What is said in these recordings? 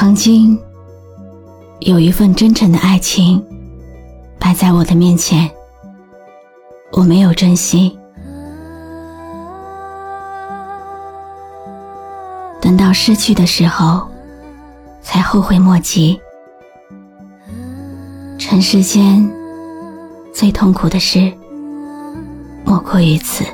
曾经有一份真诚的爱情摆在我的面前，我没有珍惜。等到失去的时候，才后悔莫及。尘世间最痛苦的事，莫过于此。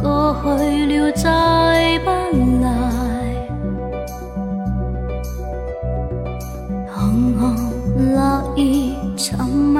过去了，再不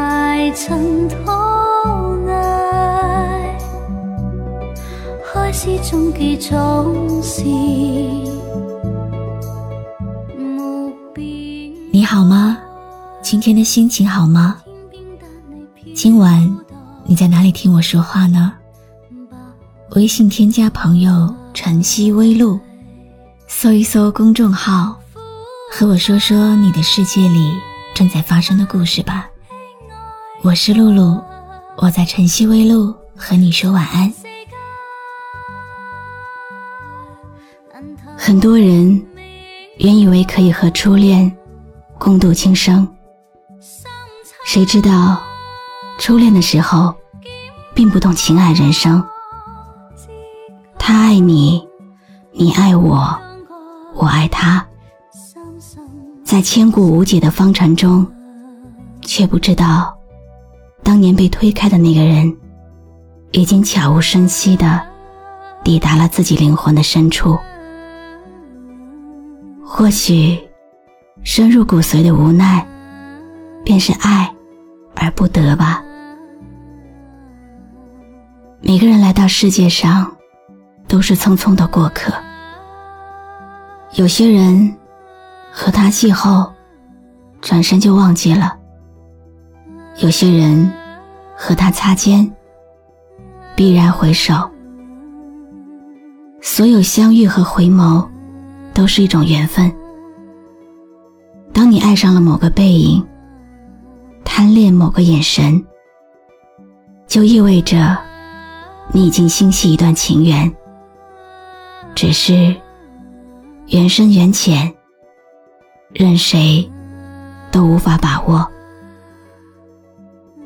埋尘土，你好吗？今天的心情好吗？今晚你在哪里听我说话呢？微信添加朋友晨曦微露，搜一搜公众号，和我说说你的世界里。正在发生的故事吧。我是露露，我在晨曦微露和你说晚安。很多人原以为可以和初恋共度今生，谁知道初恋的时候并不懂情爱人生。他爱你，你爱我，我爱他。在千古无解的方程中，却不知道，当年被推开的那个人，已经悄无声息的抵达了自己灵魂的深处。或许，深入骨髓的无奈，便是爱而不得吧。每个人来到世界上，都是匆匆的过客。有些人。和他邂逅，转身就忘记了。有些人和他擦肩，必然回首。所有相遇和回眸，都是一种缘分。当你爱上了某个背影，贪恋某个眼神，就意味着你已经心系一段情缘。只是缘深缘浅。任谁都无法把握，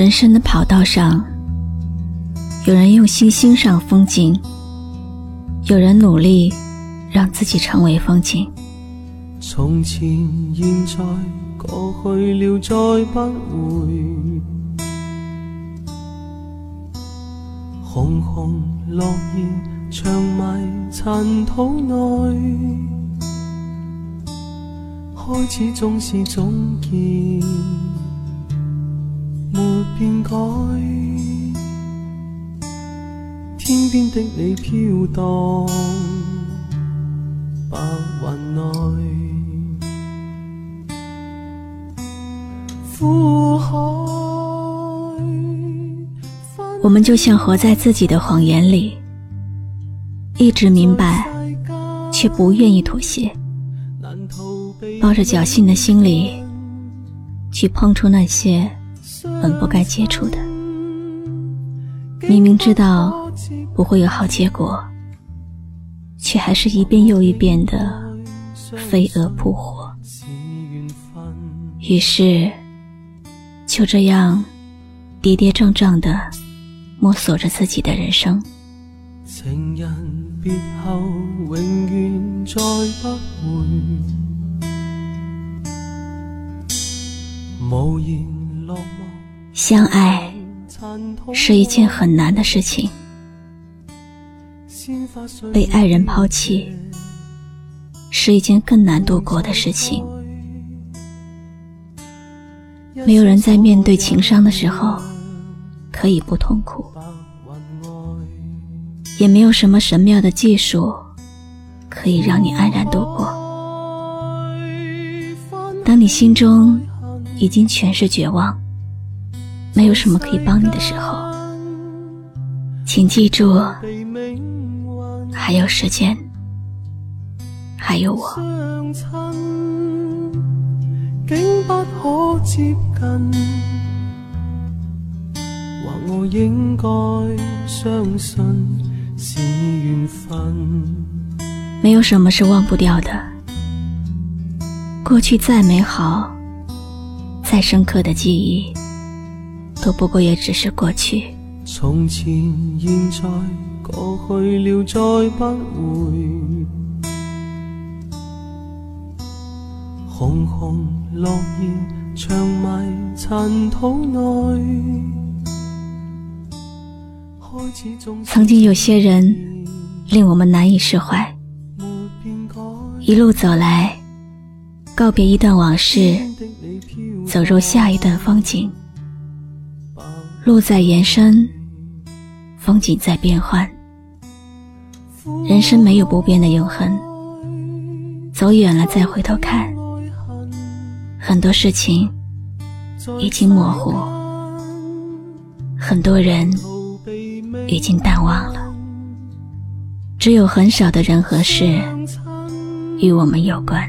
人生的跑道上，有人用心欣赏风景，有人努力让自己成为风景。从前、现在、过去了，再不回。红红落叶长埋尘土内，开始总是总结，没变改。天边的你飘荡，白云内。我们就像活在自己的谎言里，一直明白，却不愿意妥协，抱着侥幸的心理，去碰触那些本不该接触的。明明知道不会有好结果，却还是一遍又一遍的飞蛾扑火。于是，就这样跌跌撞撞的摸索着自己的人生。情人别后永远再不回，无言。相爱是一件很难的事情，被爱人抛弃是一件更难度过的事情。没有人在面对情伤的时候可以不痛苦。也没有什么神妙的技术可以让你安然度过。当你心中已经全是绝望，没有什么可以帮你的时候，请记住，还有时间，还有我。我应该相信。是缘分。没有什么是忘不掉的。过去再美好、再深刻的记忆，都不过也只是过去。从前、现在、过去了，再不回。红红落叶长埋尘土内。曾经有些人令我们难以释怀，一路走来，告别一段往事，走入下一段风景。路在延伸，风景在变换，人生没有不变的永恒。走远了再回头看，很多事情已经模糊，很多人。已经淡忘了，只有很少的人和事与我们有关。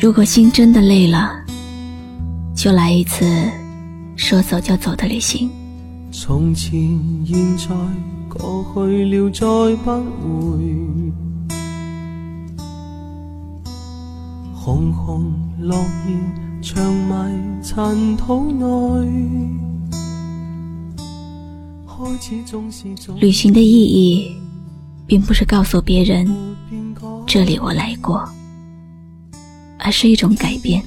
如果心真的累了，就来一次说走就走的旅行。从前、现在、过去了，再不回。红红落叶长埋尘土内。旅行的意义，并不是告诉别人这里我来过，而是一种改变。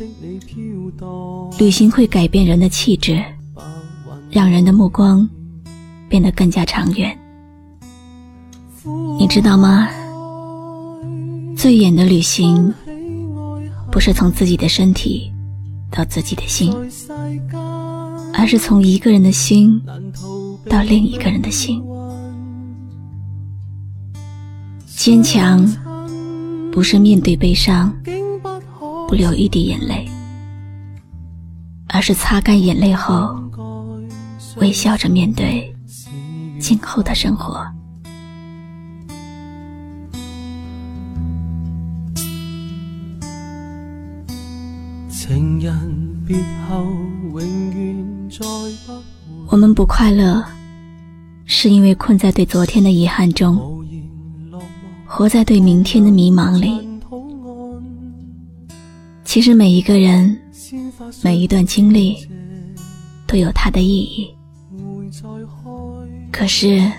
旅行会改变人的气质，让人的目光变得更加长远。你知道吗？最远的旅行。不是从自己的身体到自己的心，而是从一个人的心到另一个人的心。坚强不是面对悲伤不流一滴眼泪，而是擦干眼泪后微笑着面对今后的生活。情人别后永远再不我们不快乐，是因为困在对昨天的遗憾中，活在对明天的迷茫里。其实每一个人，每一段经历，都有它的意义。可是，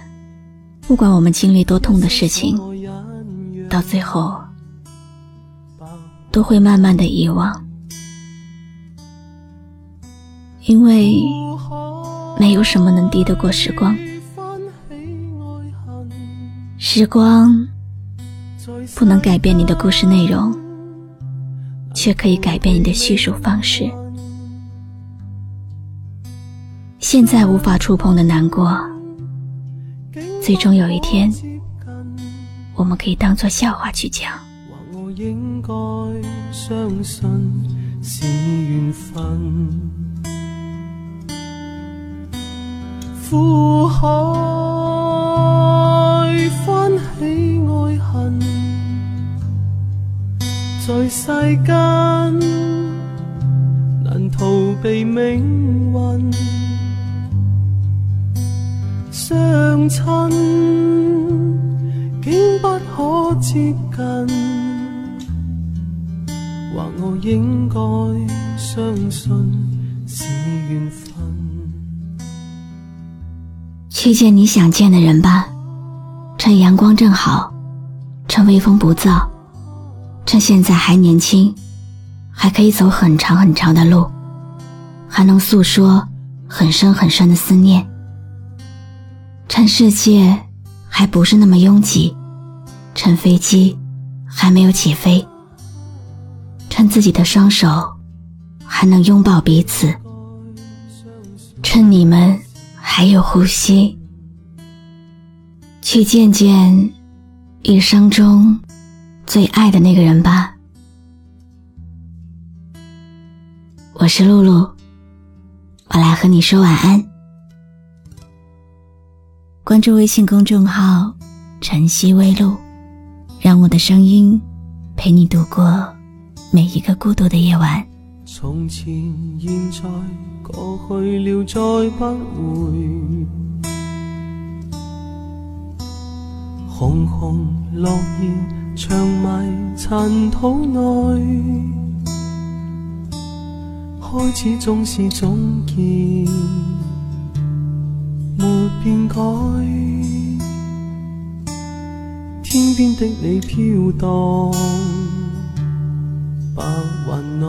不管我们经历多痛的事情，到最后，都会慢慢的遗忘。因为没有什么能敌得过时光，时光不能改变你的故事内容，却可以改变你的叙述方式。现在无法触碰的难过，最终有一天，我们可以当作笑话去讲。在世间难逃避命运，相亲竟不可接近，或我应该相信是缘分。去见你想见的人吧，趁阳光正好，趁微风不燥，趁现在还年轻。还可以走很长很长的路，还能诉说很深很深的思念。趁世界还不是那么拥挤，趁飞机还没有起飞，趁自己的双手还能拥抱彼此，趁你们还有呼吸，去见见一生中最爱的那个人吧。我是露露，我来和你说晚安。关注微信公众号“晨曦微露”，让我的声音陪你度过每一个孤独的夜晚。从前、现在、过去了，再不回。红红落叶长埋尘土内。开始总是总结，没变改。天边的你飘荡，白云内，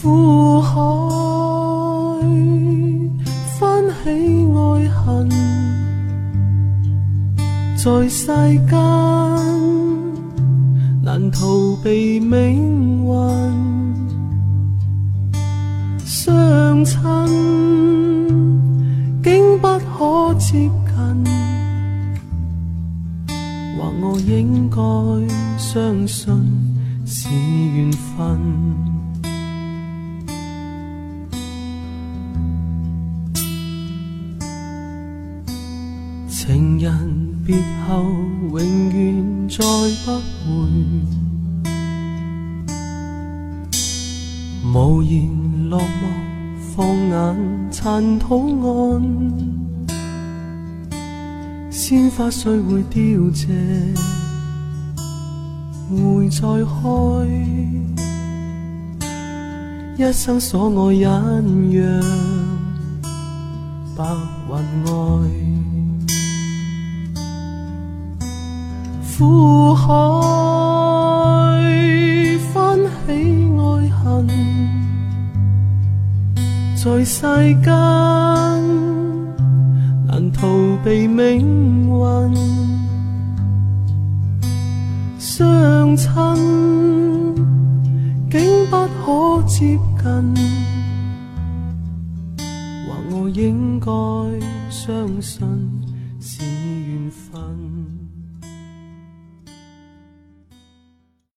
苦海翻起爱恨，在世间。难逃避命运，相亲竟不可接近，或我应该相信是缘分。情人别后，永远再不回。无言落寞，放眼尘土岸，鲜花虽会凋谢，会再开。一生所爱隐约，白云外，苦海翻起爱恨。在世间难逃避命运，相亲竟不可接近，或我应该相信是缘分。